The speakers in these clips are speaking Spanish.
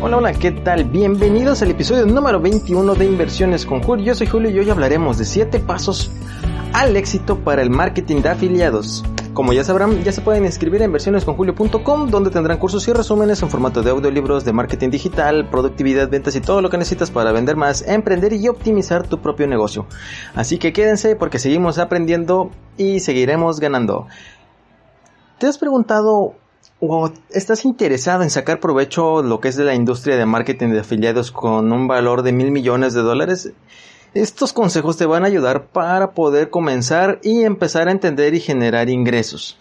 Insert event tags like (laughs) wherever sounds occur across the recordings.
Hola, hola, ¿qué tal? Bienvenidos al episodio número 21 de Inversiones con Julio. Yo soy Julio y hoy hablaremos de 7 pasos al éxito para el marketing de afiliados. Como ya sabrán, ya se pueden inscribir en versionesconjulio.com donde tendrán cursos y resúmenes en formato de audiolibros de marketing digital, productividad, ventas y todo lo que necesitas para vender más, emprender y optimizar tu propio negocio. Así que quédense porque seguimos aprendiendo y seguiremos ganando. ¿Te has preguntado o estás interesado en sacar provecho lo que es de la industria de marketing de afiliados con un valor de mil millones de dólares? Estos consejos te van a ayudar para poder comenzar y empezar a entender y generar ingresos.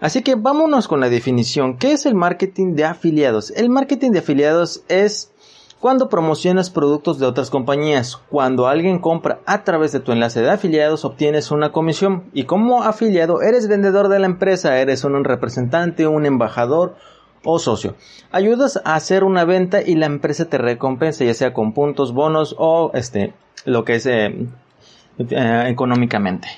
Así que vámonos con la definición. ¿Qué es el marketing de afiliados? El marketing de afiliados es cuando promocionas productos de otras compañías. Cuando alguien compra a través de tu enlace de afiliados obtienes una comisión y como afiliado eres vendedor de la empresa, eres un representante, un embajador o socio. Ayudas a hacer una venta y la empresa te recompensa ya sea con puntos, bonos o este lo que es eh, eh, económicamente.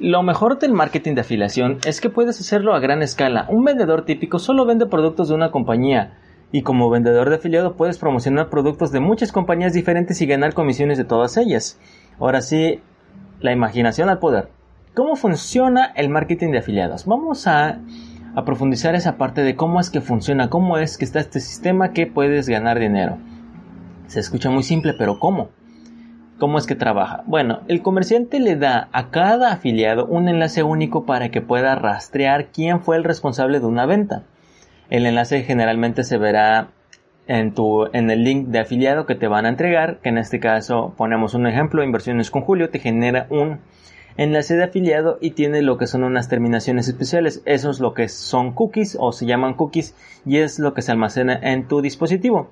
Lo mejor del marketing de afiliación es que puedes hacerlo a gran escala. Un vendedor típico solo vende productos de una compañía y como vendedor de afiliado puedes promocionar productos de muchas compañías diferentes y ganar comisiones de todas ellas. Ahora sí, la imaginación al poder. ¿Cómo funciona el marketing de afiliados? Vamos a, a profundizar esa parte de cómo es que funciona, cómo es que está este sistema que puedes ganar dinero. Se escucha muy simple, pero ¿cómo? ¿Cómo es que trabaja? Bueno, el comerciante le da a cada afiliado un enlace único para que pueda rastrear quién fue el responsable de una venta. El enlace generalmente se verá en, tu, en el link de afiliado que te van a entregar, que en este caso ponemos un ejemplo, inversiones con Julio, te genera un enlace de afiliado y tiene lo que son unas terminaciones especiales. Eso es lo que son cookies o se llaman cookies y es lo que se almacena en tu dispositivo.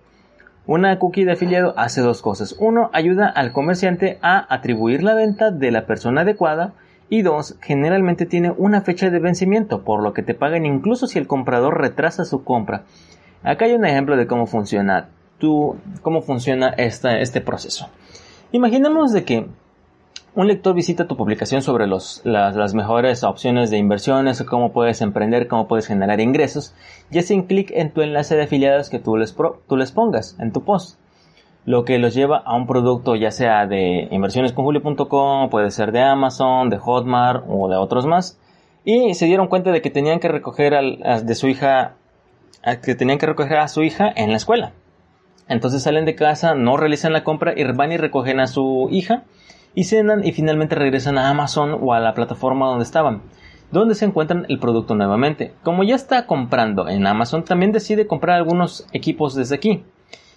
Una cookie de afiliado hace dos cosas. Uno, ayuda al comerciante a atribuir la venta de la persona adecuada. Y dos, generalmente tiene una fecha de vencimiento, por lo que te pagan incluso si el comprador retrasa su compra. Acá hay un ejemplo de cómo funciona, tú, cómo funciona este proceso. Imaginemos de que un lector visita tu publicación sobre las, mejores opciones de inversiones, cómo puedes emprender, cómo puedes generar ingresos, y hacen clic en tu enlace de afiliados que tú les, tú les pongas en tu post. Lo que los lleva a un producto ya sea de inversionesconjulio.com, puede ser de Amazon, de Hotmart o de otros más. Y se dieron cuenta de que tenían que recoger de su hija, que tenían que recoger a su hija en la escuela. Entonces salen de casa, no realizan la compra y van y recogen a su hija y cenan y finalmente regresan a Amazon o a la plataforma donde estaban, donde se encuentran el producto nuevamente. Como ya está comprando en Amazon, también decide comprar algunos equipos desde aquí.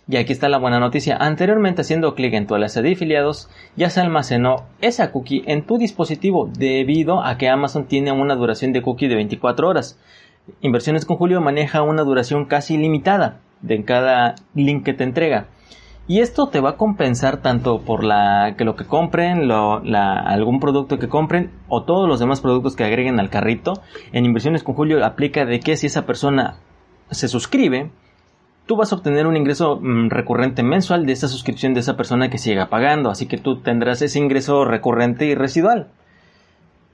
Y aquí está la buena noticia. Anteriormente haciendo clic en tu enlace de afiliados, ya se almacenó esa cookie en tu dispositivo debido a que Amazon tiene una duración de cookie de 24 horas. Inversiones con Julio maneja una duración casi limitada de cada link que te entrega. Y esto te va a compensar tanto por la, que lo que compren, algún producto que compren o todos los demás productos que agreguen al carrito. En Inversiones con Julio aplica de que si esa persona se suscribe, tú vas a obtener un ingreso mm, recurrente mensual de esa suscripción de esa persona que siga pagando. Así que tú tendrás ese ingreso recurrente y residual.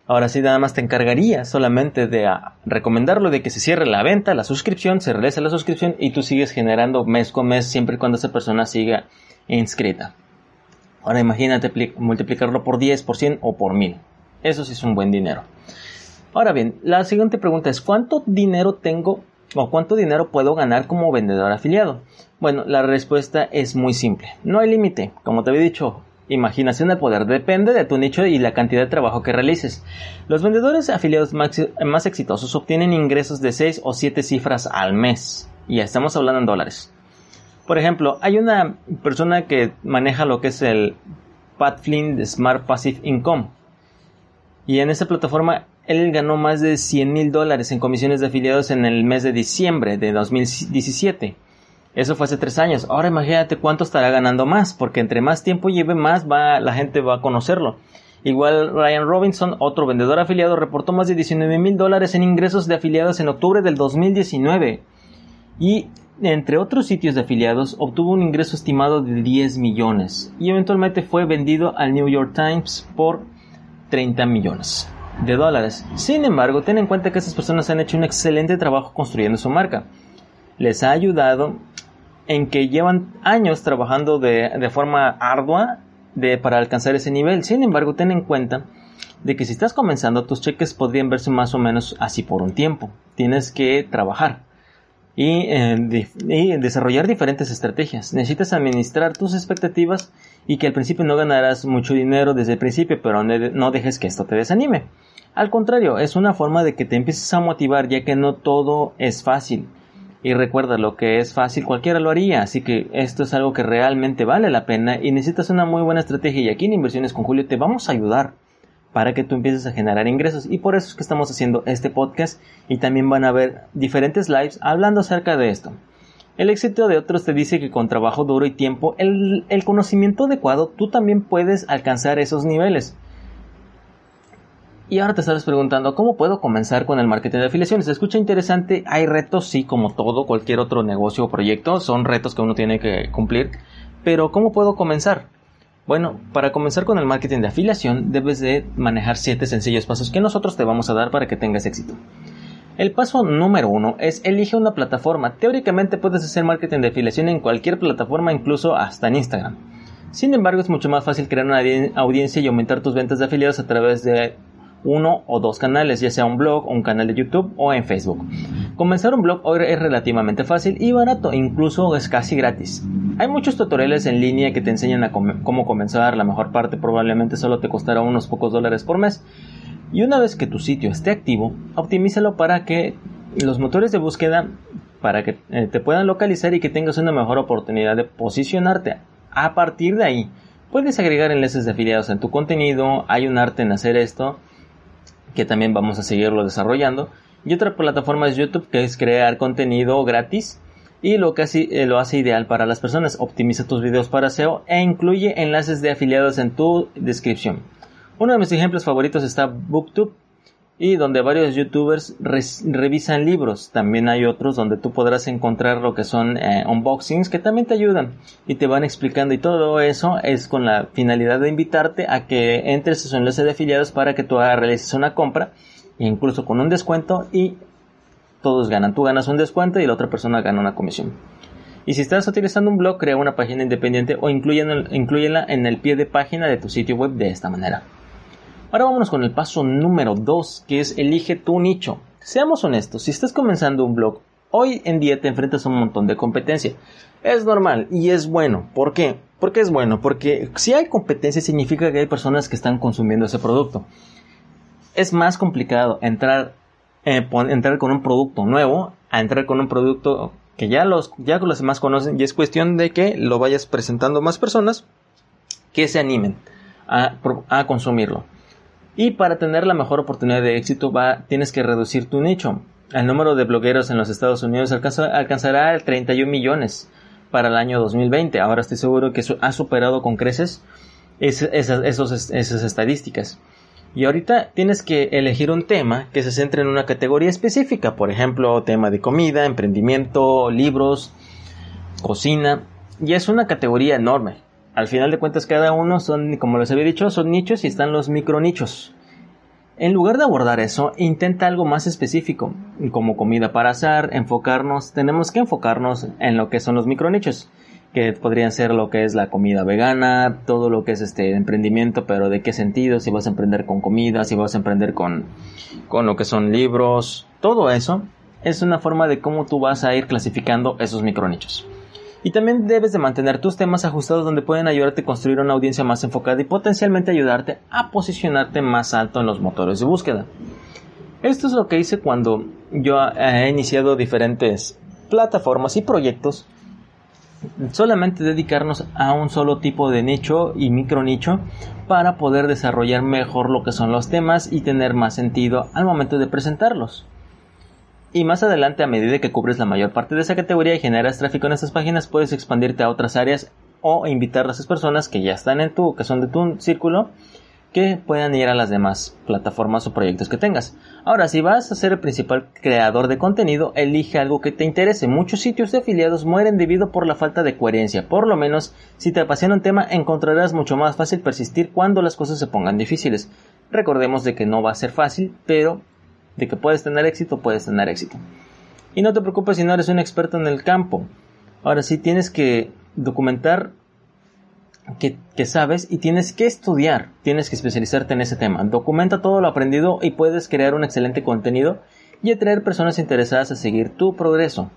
Ahora sí, nada más te encargaría solamente de ah, recomendarlo de que se cierre la venta, la suscripción, se realice la suscripción y tú sigues generando mes con mes siempre y cuando esa persona siga inscrita. Ahora imagínate multiplicarlo por 10, por 100 o por 1000. Eso sí es un buen dinero. Ahora bien, la siguiente pregunta es ¿cuánto dinero tengo o cuánto dinero puedo ganar como vendedor afiliado? Bueno, la respuesta es muy simple. No hay límite. Como te había dicho, Imaginación al poder depende de tu nicho y la cantidad de trabajo que realices. Los vendedores afiliados más, exitosos obtienen ingresos de 6 o 7 cifras al mes. Y ya estamos hablando en dólares. Por ejemplo, hay una persona que maneja lo que es el Pat Flynn Smart Passive Income. Y en esta plataforma él ganó más de 100 mil dólares en comisiones de afiliados en el mes de diciembre de 2017. Eso fue hace tres años. Ahora imagínate cuánto estará ganando más, porque entre más tiempo lleve, más va, la gente va a conocerlo. Igual Ryan Robinson, otro vendedor afiliado, reportó más de 19 mil dólares en ingresos de afiliados en octubre del 2019. Y entre otros sitios de afiliados, obtuvo un ingreso estimado de 10 millones. Y eventualmente fue vendido al New York Times por 30 millones de dólares. Sin embargo, ten en cuenta que estas personas han hecho un excelente trabajo construyendo su marca. Les ha ayudado en que llevan años trabajando de, de forma ardua para alcanzar ese nivel. Sin embargo, ten en cuenta de que si estás comenzando, tus cheques podrían verse más o menos así por un tiempo. Tienes que trabajar y, eh, y, desarrollar diferentes estrategias. Necesitas administrar tus expectativas y que al principio no ganarás mucho dinero desde el principio, pero no dejes que esto te desanime. Al contrario, es una forma de que te empieces a motivar ya que no todo es fácil. Y recuerda, lo que es fácil cualquiera lo haría, así que esto es algo que realmente vale la pena y necesitas una muy buena estrategia y aquí en Inversiones con Julio te vamos a ayudar para que tú empieces a generar ingresos y por eso es que estamos haciendo este podcast y también van a haber diferentes lives hablando acerca de esto. El éxito de otros te dice que con trabajo duro y tiempo, el, conocimiento adecuado, tú también puedes alcanzar esos niveles. Y ahora te estarás preguntando, ¿cómo puedo comenzar con el marketing de afiliaciones? ¿Se escucha interesante? Hay retos, sí, como todo, cualquier otro negocio o proyecto, son retos que uno tiene que cumplir. Pero, ¿cómo puedo comenzar? Bueno, para comenzar con el marketing de afiliación, debes de manejar 7 sencillos pasos que nosotros te vamos a dar para que tengas éxito. El paso número uno es elige una plataforma. Teóricamente puedes hacer marketing de afiliación en cualquier plataforma, incluso hasta en Instagram. Sin embargo, es mucho más fácil crear una audiencia y aumentar tus ventas de afiliados a través de uno o dos canales, ya sea un blog, un canal de YouTube o en Facebook. Comenzar un blog hoy es relativamente fácil y barato, incluso es casi gratis. Hay muchos tutoriales en línea que te enseñan a cómo comenzar, la mejor parte probablemente solo te costará unos pocos dólares por mes. Y una vez que tu sitio esté activo, optimízalo para que los motores de búsqueda para que eh, te puedan localizar y que tengas una mejor oportunidad de posicionarte. A partir de ahí, puedes agregar enlaces de afiliados en tu contenido, hay un arte en hacer esto que también vamos a seguirlo desarrollando. Y otra plataforma es YouTube, que es crear contenido gratis y lo que eh, lo hace ideal para las personas. Optimiza tus videos para SEO e incluye enlaces de afiliados en tu descripción. Uno de mis ejemplos favoritos está BookTube, y donde varios youtubers revisan libros. También hay otros donde tú podrás encontrar lo que son eh, unboxings que también te ayudan y te van explicando y todo eso es con la finalidad de invitarte a que entres a su enlace de afiliados para que tú realices una compra incluso con un descuento y todos ganan. Tú ganas un descuento y la otra persona gana una comisión. Y si estás utilizando un blog, crea una página independiente o incluyela en el pie de página de tu sitio web de esta manera. Ahora vámonos con el paso número 2, que es elige tu nicho. Seamos honestos, si estás comenzando un blog, hoy en día te enfrentas a un montón de competencia. Es normal y es bueno. ¿Por qué? Porque es bueno, porque si hay competencia significa que hay personas que están consumiendo ese producto. Es más complicado entrar, eh, entrar con un producto nuevo a entrar con un producto que ya los, ya los demás conocen y es cuestión de que lo vayas presentando más personas que se animen a, a consumirlo. Y para tener la mejor oportunidad de éxito va, tienes que reducir tu nicho. El número de blogueros en los Estados Unidos alcanzará el 31 millones para el año 2020. Ahora estoy seguro que ha superado con creces esas, esas estadísticas. Y ahorita tienes que elegir un tema que se centre en una categoría específica, por ejemplo, tema de comida, emprendimiento, libros, cocina. Y es una categoría enorme al final de cuentas cada uno son, como les había dicho, son nichos y están los micronichos. En lugar de abordar eso, intenta algo más específico, como comida para azar, enfocarnos, tenemos que enfocarnos en lo que son los micronichos, que podrían ser lo que es la comida vegana, todo lo que es este emprendimiento, pero de qué sentido, si vas a emprender con comida, si vas a emprender con, con lo que son libros, todo eso es una forma de cómo tú vas a ir clasificando esos micronichos. Y también debes de mantener tus temas ajustados donde pueden ayudarte a construir una audiencia más enfocada y potencialmente ayudarte a posicionarte más alto en los motores de búsqueda. Esto es lo que hice cuando yo he iniciado diferentes plataformas y proyectos. Solamente dedicarnos a un solo tipo de nicho y micro nicho para poder desarrollar mejor lo que son los temas y tener más sentido al momento de presentarlos. Y más adelante, a medida que cubres la mayor parte de esa categoría y generas tráfico en estas páginas, puedes expandirte a otras áreas o invitar a esas personas que ya están en tu, que son de tu círculo, que puedan ir a las demás plataformas o proyectos que tengas. Ahora, si vas a ser el principal creador de contenido, elige algo que te interese. Muchos sitios de afiliados mueren debido por la falta de coherencia. Por lo menos, si te apasiona un tema, encontrarás mucho más fácil persistir cuando las cosas se pongan difíciles. Recordemos de que no va a ser fácil, pero de que puedes tener éxito, puedes tener éxito. Y no te preocupes si no eres un experto en el campo. Ahora sí tienes que documentar que, que, sabes y tienes que estudiar, tienes que especializarte en ese tema. Documenta todo lo aprendido y puedes crear un excelente contenido y atraer personas interesadas a seguir tu progreso.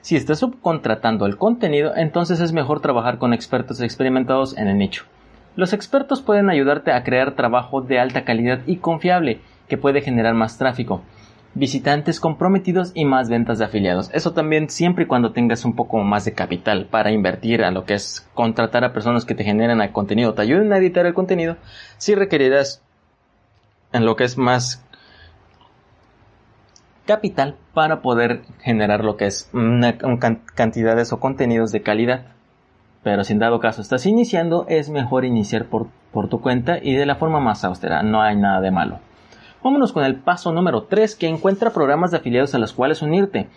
Si estás subcontratando el contenido, entonces es mejor trabajar con expertos experimentados en el nicho. Los expertos pueden ayudarte a crear trabajo de alta calidad y confiable que puede generar más tráfico, visitantes comprometidos y más ventas de afiliados. Eso también siempre y cuando tengas un poco más de capital para invertir a lo que es contratar a personas que te generen el contenido, te ayuden a editar el contenido, si requerirás en lo que es más capital para poder generar lo que es cantidades o contenidos de calidad. Pero si en dado caso estás iniciando, es mejor iniciar por, por tu cuenta y de la forma más austera, no hay nada de malo. Vámonos con el paso número 3 que encuentra programas de afiliados a los cuales unirte.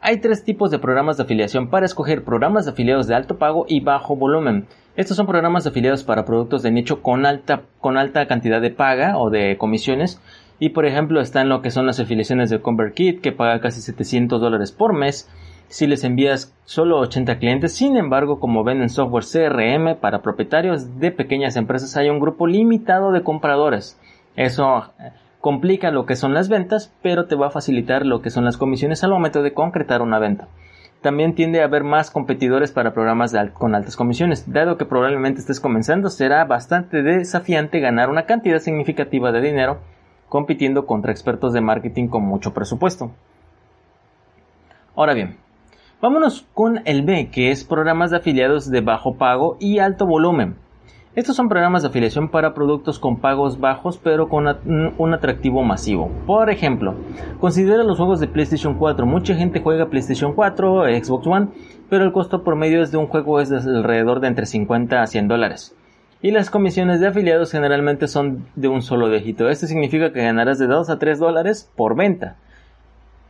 Hay tres tipos de programas de afiliación para escoger programas de afiliados de alto pago y bajo volumen. Estos son programas de afiliados para productos de nicho con alta, con alta cantidad de paga o de comisiones y por ejemplo están lo que son las afiliaciones de ConvertKit que paga casi 700 dólares por mes si les envías solo 80 clientes. Sin embargo, como venden software CRM para propietarios de pequeñas empresas hay un grupo limitado de compradores. Eso complica lo que son las ventas, pero te va a facilitar lo que son las comisiones al momento de concretar una venta. También tiende a haber más competidores para programas con altas comisiones. Dado que probablemente estés comenzando, será bastante desafiante ganar una cantidad significativa de dinero compitiendo contra expertos de marketing con mucho presupuesto. Ahora bien, vámonos con el B, que es programas de afiliados de bajo pago y alto volumen. Estos son programas de afiliación para productos con pagos bajos pero con un atractivo masivo. Por ejemplo, considera los juegos de PlayStation 4. Mucha gente juega PlayStation 4, Xbox One, pero el costo promedio de un juego es de alrededor de entre 50 a 100 dólares y las comisiones de afiliados generalmente son de un solo dígito. Esto significa que ganarás de 2 a 3 dólares por venta.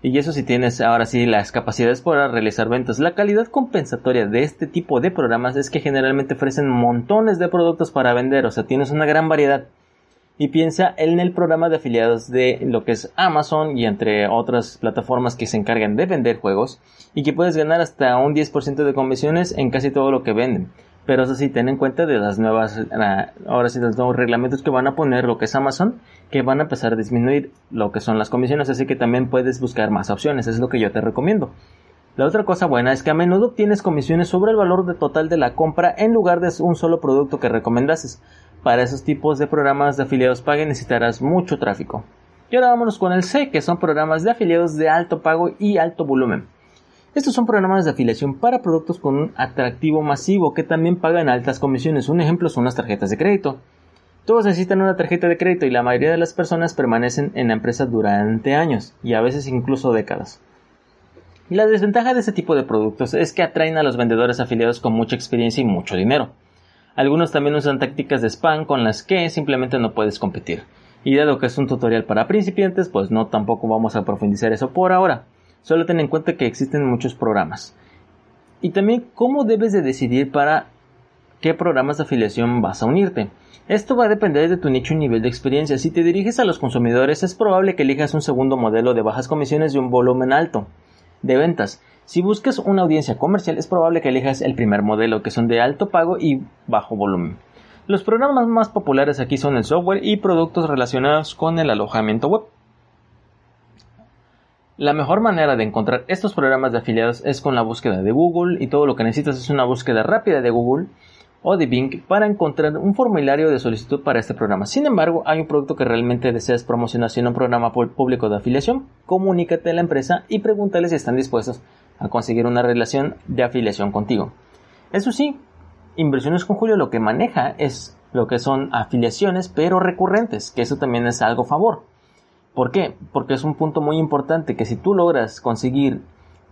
Y eso si tienes ahora sí las capacidades para realizar ventas. La calidad compensatoria de este tipo de programas es que generalmente ofrecen montones de productos para vender, o sea, tienes una gran variedad. Y piensa en el programa de afiliados de lo que es Amazon y entre otras plataformas que se encargan de vender juegos y que puedes ganar hasta un 10% de comisiones en casi todo lo que venden. Pero eso sí, ten en cuenta de las nuevas, ahora sí, los nuevos reglamentos que van a poner lo que es Amazon, que van a empezar a disminuir lo que son las comisiones, así que también puedes buscar más opciones, es lo que yo te recomiendo. La otra cosa buena es que a menudo tienes comisiones sobre el valor de total de la compra en lugar de un solo producto que recomendases. Para esos tipos de programas de afiliados pague necesitarás mucho tráfico. Y ahora vámonos con el C, que son programas de afiliados de alto pago y alto volumen. Estos son programas de afiliación para productos con un atractivo masivo que también pagan altas comisiones. Un ejemplo son las tarjetas de crédito. Todos necesitan una tarjeta de crédito y la mayoría de las personas permanecen en la empresa durante años y a veces incluso décadas. La desventaja de este tipo de productos es que atraen a los vendedores afiliados con mucha experiencia y mucho dinero. Algunos también usan tácticas de spam con las que simplemente no puedes competir. Y dado que es un tutorial para principiantes, pues no tampoco vamos a profundizar eso por ahora. Solo ten en cuenta que existen muchos programas. Y también cómo debes de decidir para qué programas de afiliación vas a unirte. Esto va a depender de tu nicho y nivel de experiencia. Si te diriges a los consumidores es probable que elijas un segundo modelo de bajas comisiones y un volumen alto de ventas. Si buscas una audiencia comercial es probable que elijas el primer modelo que son de alto pago y bajo volumen. Los programas más populares aquí son el software y productos relacionados con el alojamiento web. La mejor manera de encontrar estos programas de afiliados es con la búsqueda de Google y todo lo que necesitas es una búsqueda rápida de Google o de Bing para encontrar un formulario de solicitud para este programa. Sin embargo, hay un producto que realmente deseas promocionar siendo un programa público de afiliación, comunícate a la empresa y pregúntale si están dispuestos a conseguir una relación de afiliación contigo. Eso sí, Inversiones con Julio lo que maneja es lo que son afiliaciones pero recurrentes, que eso también es algo favor. ¿Por qué? Porque es un punto muy importante que si tú logras conseguir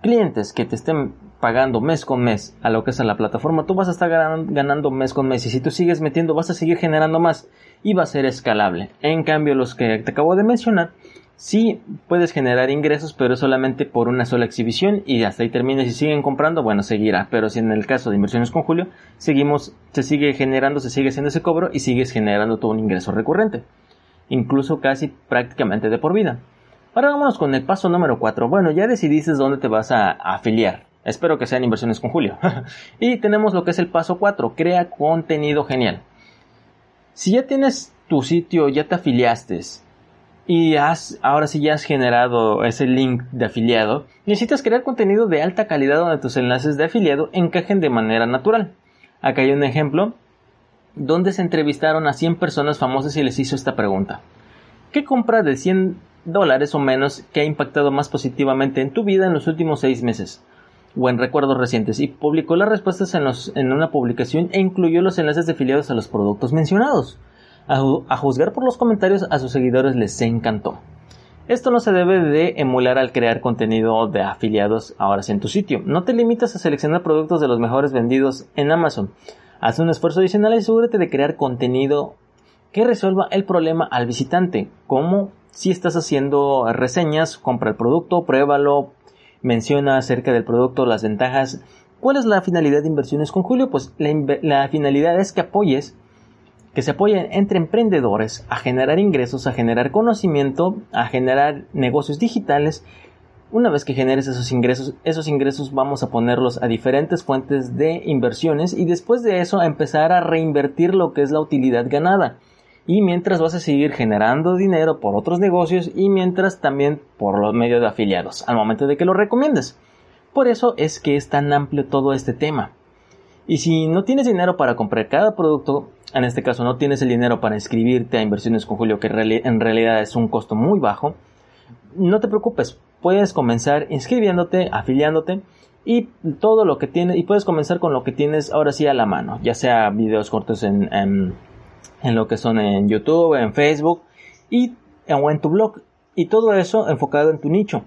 clientes que te estén pagando mes con mes a lo que es a la plataforma, tú vas a estar ganando, mes con mes y si tú sigues metiendo vas a seguir generando más y va a ser escalable. En cambio, los que te acabo de mencionar, sí puedes generar ingresos, pero solamente por una sola exhibición y hasta ahí termina. Si siguen comprando, bueno, seguirá. Pero si en el caso de inversiones con Julio, seguimos, se sigue generando, se sigue haciendo ese cobro y sigues generando todo un ingreso recurrente incluso casi prácticamente de por vida. Ahora vámonos con el paso número 4. Bueno, ya decidiste dónde te vas a, afiliar. Espero que sean inversiones con Julio. (laughs) y tenemos lo que es el paso 4, crea contenido genial. Si ya tienes tu sitio, ya te afiliaste y has, ahora sí ya has generado ese link de afiliado, necesitas crear contenido de alta calidad donde tus enlaces de afiliado encajen de manera natural. Acá hay un ejemplo donde se entrevistaron a 100 personas famosas y les hizo esta pregunta. ¿Qué compra de 100 dólares o menos que ha impactado más positivamente en tu vida en los últimos 6 meses? o en recuerdos recientes y publicó las respuestas en, en una publicación e incluyó los enlaces de afiliados a los productos mencionados. A, juzgar por los comentarios a sus seguidores les encantó. Esto no se debe de emular al crear contenido de afiliados ahora sí en tu sitio. No te limites a seleccionar productos de los mejores vendidos en Amazon. Haz un esfuerzo adicional y asegúrate de crear contenido que resuelva el problema al visitante, como si estás haciendo reseñas, compra el producto, pruébalo, menciona acerca del producto, las ventajas. ¿Cuál es la finalidad de inversiones con Julio? Pues la, finalidad es que apoyes, que se apoyen entre emprendedores a generar ingresos, a generar conocimiento, a generar negocios digitales una vez que generes esos ingresos, esos ingresos vamos a ponerlos a diferentes fuentes de inversiones y después de eso a empezar a reinvertir lo que es la utilidad ganada. Y mientras vas a seguir generando dinero por otros negocios y mientras también por los medios de afiliados al momento de que lo recomiendes. Por eso es que es tan amplio todo este tema. Y si no tienes dinero para comprar cada producto, en este caso no tienes el dinero para inscribirte a inversiones con Julio, que en realidad es un costo muy bajo, no te preocupes, puedes comenzar inscribiéndote, afiliándote y todo lo que tienes, y puedes comenzar con lo que tienes ahora sí a la mano, ya sea videos cortos en, en, lo que son en YouTube, en Facebook y o en tu blog y todo eso enfocado en tu nicho.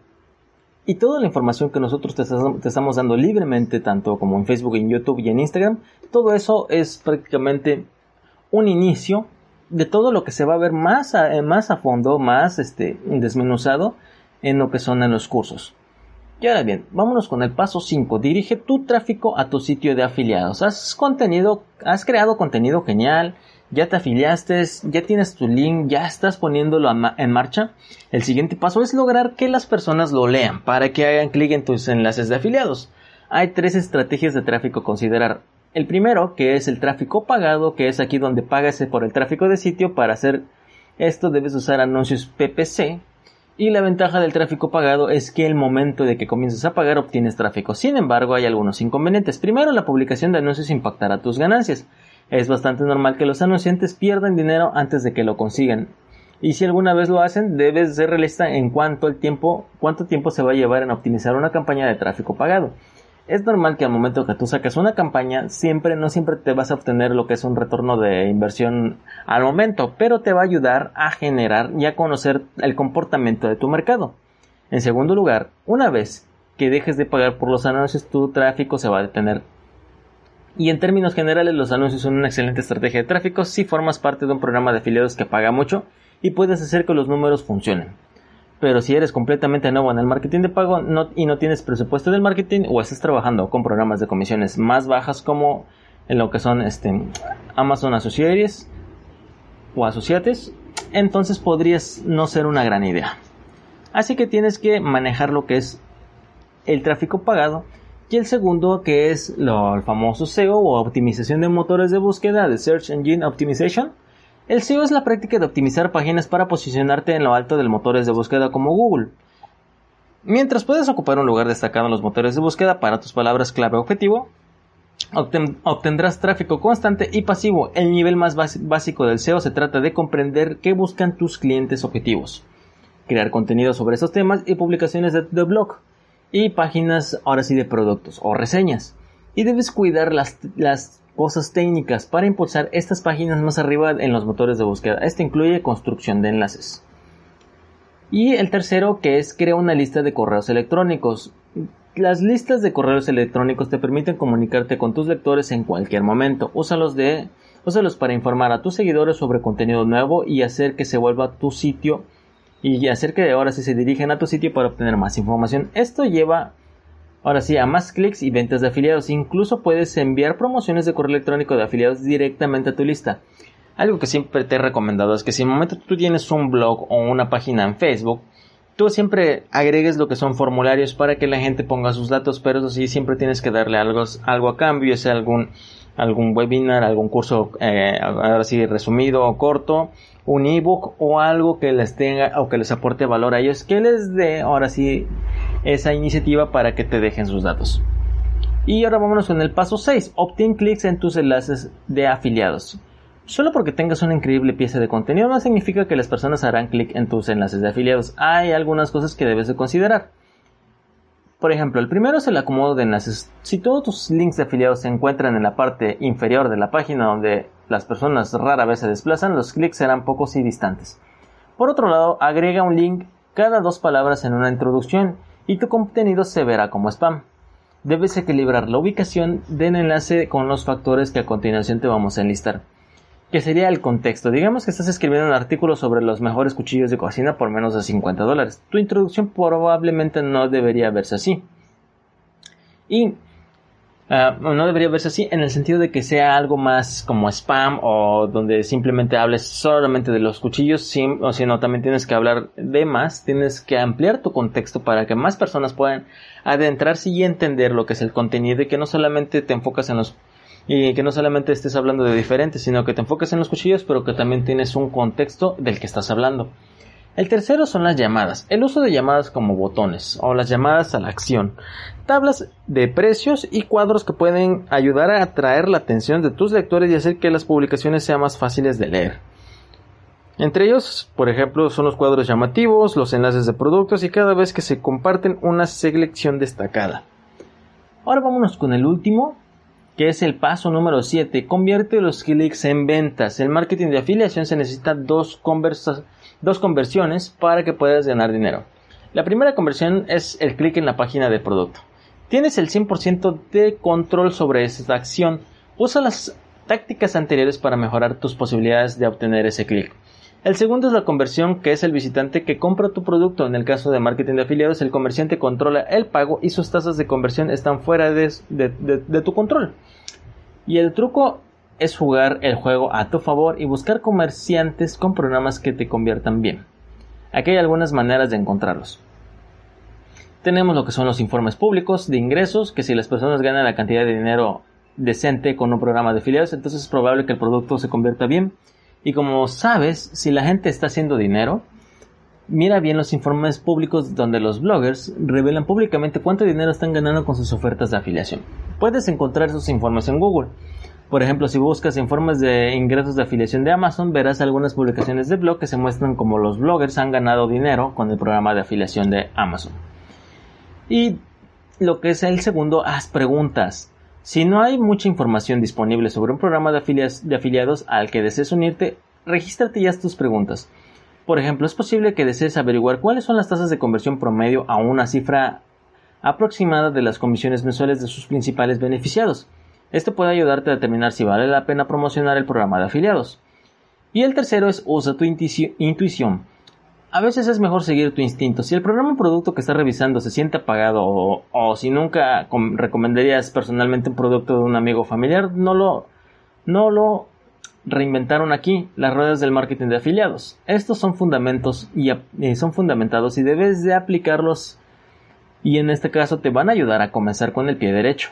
Y toda la información que nosotros te, te, estamos dando libremente, tanto como en Facebook, en YouTube y en Instagram, todo eso es prácticamente un inicio de todo lo que se va a ver más a, más a fondo, más este, desmenuzado en lo que son en los cursos. Y ahora bien, vámonos con el paso 5. Dirige tu tráfico a tu sitio de afiliados. Has contenido, has creado contenido genial, ya te afiliaste, ya tienes tu link, ya estás poniéndolo en marcha. El siguiente paso es lograr que las personas lo lean para que hagan clic en tus enlaces de afiliados. Hay tres estrategias de tráfico a considerar. El primero, que es el tráfico pagado, que es aquí donde pagas por el tráfico de sitio. Para hacer esto debes usar anuncios PPC, y la ventaja del tráfico pagado es que el momento de que comiences a pagar obtienes tráfico. Sin embargo, hay algunos inconvenientes. Primero, la publicación de anuncios impactará tus ganancias. Es bastante normal que los anunciantes pierdan dinero antes de que lo consigan. Y si alguna vez lo hacen, debes ser realista en cuanto el tiempo, cuánto tiempo se va a llevar en optimizar una campaña de tráfico pagado. Es normal que al momento que tú saques una campaña, siempre, no siempre te vas a obtener lo que es un retorno de inversión al momento, pero te va a ayudar a generar y a conocer el comportamiento de tu mercado. En segundo lugar, una vez que dejes de pagar por los anuncios, tu tráfico se va a detener. Y en términos generales, los anuncios son una excelente estrategia de tráfico si formas parte de un programa de afiliados que paga mucho y puedes hacer que los números funcionen pero si eres completamente nuevo en el marketing de pago y no tienes presupuesto del marketing o estás trabajando con programas de comisiones más bajas como en lo que son este, Amazon Associates o Associates, entonces podrías no ser una gran idea. Así que tienes que manejar lo que es el tráfico pagado y el segundo que es lo, el famoso SEO o optimización de motores de búsqueda de Search Engine Optimization el SEO es la práctica de optimizar páginas para posicionarte en lo alto de motores de búsqueda como Google. Mientras puedes ocupar un lugar destacado en los motores de búsqueda para tus palabras clave objetivo, obtendrás tráfico constante y pasivo. El nivel más básico del SEO se trata de comprender qué buscan tus clientes objetivos, crear contenido sobre esos temas y publicaciones de, blog y páginas ahora sí de productos o reseñas. Y debes cuidar las, las cosas técnicas para impulsar estas páginas más arriba en los motores de búsqueda. Esto incluye construcción de enlaces. Y el tercero que es crea una lista de correos electrónicos. Las listas de correos electrónicos te permiten comunicarte con tus lectores en cualquier momento. Úsalos, de, úsalos para informar a tus seguidores sobre contenido nuevo y hacer que se vuelva tu sitio y hacer que ahora sí se dirigen a tu sitio para obtener más información. Esto lleva Ahora sí, a más clics y ventas de afiliados. Incluso puedes enviar promociones de correo electrónico de afiliados directamente a tu lista. Algo que siempre te he recomendado es que si en el momento tú tienes un blog o una página en Facebook tú siempre agregues lo que son formularios para que la gente ponga sus datos, pero eso sí, siempre tienes que darle algo, algo a cambio, sea algún, algún webinar, algún curso, eh, ahora sí, resumido o corto, un ebook o algo que les tenga o que les aporte valor a ellos, que les dé ahora sí esa iniciativa para que te dejen sus datos. Y ahora vámonos con el paso 6, obtén clics en tus enlaces de afiliados. Solo porque tengas una increíble pieza de contenido no significa que las personas harán clic en tus enlaces de afiliados. Hay algunas cosas que debes de considerar. Por ejemplo, el primero es el acomodo de enlaces. Si todos tus links de afiliados se encuentran en la parte inferior de la página donde las personas rara vez se desplazan, los clics serán pocos y distantes. Por otro lado, agrega un link cada dos palabras en una introducción y tu contenido se verá como spam. Debes equilibrar la ubicación del enlace con los factores que a continuación te vamos a enlistar que sería el contexto. Digamos que estás escribiendo un artículo sobre los mejores cuchillos de cocina por menos de 50 dólares. Tu introducción probablemente no debería verse así. Y ah, no debería verse así en el sentido de que sea algo más como spam o donde simplemente hables solamente de los cuchillos, o si no, también tienes que hablar de más, tienes que ampliar tu contexto para que más personas puedan adentrarse y entender lo que es el contenido y que no solamente te enfocas en los y que no solamente estés hablando de diferentes, sino que te enfoques en los cuchillos, pero que también tienes un contexto del que estás hablando. El tercero son las llamadas, el uso de llamadas como botones o las llamadas a la acción, tablas de precios y cuadros que pueden ayudar a atraer la atención de tus lectores y hacer que las publicaciones sean más fáciles de leer. Entre ellos, por ejemplo, son los cuadros llamativos, los enlaces de productos y cada vez que se comparten una selección destacada. Ahora vámonos con el último, que es el paso número 7, convierte los clics en ventas. El marketing de afiliación se necesita dos, dos conversiones para que puedas ganar dinero. La primera conversión es el clic en la página de producto. Tienes el 100% de control sobre esta acción. Usa las tácticas anteriores para mejorar tus posibilidades de obtener ese clic. El segundo es la conversión, que es el visitante que compra tu producto. En el caso de marketing de afiliados, el comerciante controla el pago y sus tasas de conversión están fuera de, tu control. Y el truco es jugar el juego a tu favor y buscar comerciantes con programas que te conviertan bien. Aquí hay algunas maneras de encontrarlos. Tenemos lo que son los informes públicos de ingresos, que si las personas ganan la cantidad de dinero decente con un programa de afiliados, entonces es probable que el producto se convierta bien. Y como sabes, si la gente está haciendo dinero, mira bien los informes públicos donde los bloggers revelan públicamente cuánto dinero están ganando con sus ofertas de afiliación. Puedes encontrar esos informes en Google. Por ejemplo, si buscas informes de ingresos de afiliación de Amazon, verás algunas publicaciones de blog que se muestran como los bloggers han ganado dinero con el programa de afiliación de Amazon. Y lo que es el segundo, haz preguntas. Si no hay mucha información disponible sobre un programa de, afiliados al que desees unirte, regístrate y haz tus preguntas. Por ejemplo, es posible que desees averiguar cuáles son las tasas de conversión promedio a una cifra aproximada de las comisiones mensuales de sus principales beneficiados. Esto puede ayudarte a determinar si vale la pena promocionar el programa de afiliados. Y el tercero es usa tu intuición. A veces es mejor seguir tu instinto. Si el programa o producto que estás revisando se siente apagado o, si nunca recomendarías personalmente un producto de un amigo familiar, no lo, no lo reinventaron aquí las ruedas del marketing de afiliados. Estos son fundamentos y, y son fundamentados y debes de aplicarlos y en este caso te van a ayudar a comenzar con el pie derecho.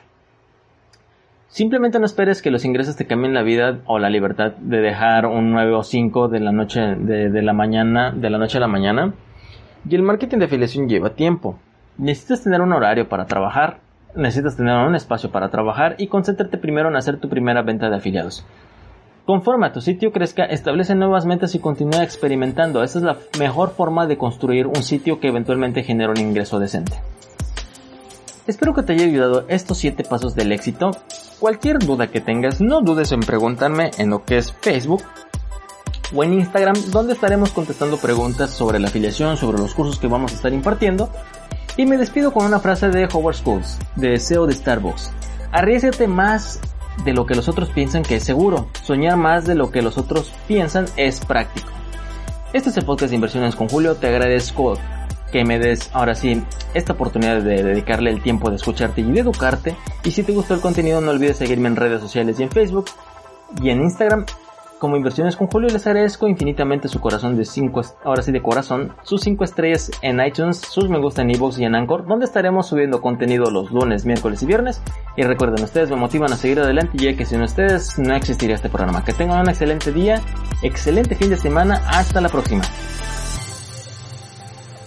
Simplemente no esperes que los ingresos te cambien la vida o la libertad de dejar un 9 o 5 de la noche de, la mañana, de la noche a la mañana. Y el marketing de afiliación lleva tiempo. Necesitas tener un horario para trabajar, necesitas tener un espacio para trabajar y concéntrate primero en hacer tu primera venta de afiliados. Conforme a tu sitio crezca, establece nuevas metas y continúa experimentando. Esta es la mejor forma de construir un sitio que eventualmente genere un ingreso decente. Espero que te haya ayudado estos 7 pasos del éxito. Cualquier duda que tengas, no dudes en preguntarme en lo que es Facebook o en Instagram, donde estaremos contestando preguntas sobre la afiliación, sobre los cursos que vamos a estar impartiendo. Y me despido con una frase de Howard Schools, de CEO de Starbucks. Arriesgate más de lo que los otros piensan que es seguro. Soñar más de lo que los otros piensan es práctico. Este es el podcast de inversiones con Julio. Te agradezco que me des ahora sí esta oportunidad de dedicarle el tiempo de escucharte y de educarte. Y si te gustó el contenido no olvides seguirme en redes sociales y en Facebook y en Instagram como Inversiones con Julio les agradezco infinitamente su corazón de 5, ahora sí de corazón, sus 5 estrellas en iTunes, sus me gusta en iVoox y en Anchor, donde estaremos subiendo contenido los lunes, miércoles y viernes. Y recuerden, ustedes me motivan a seguir adelante ya que sin ustedes no existiría este programa. Que tengan un excelente día, excelente fin de semana, hasta la próxima.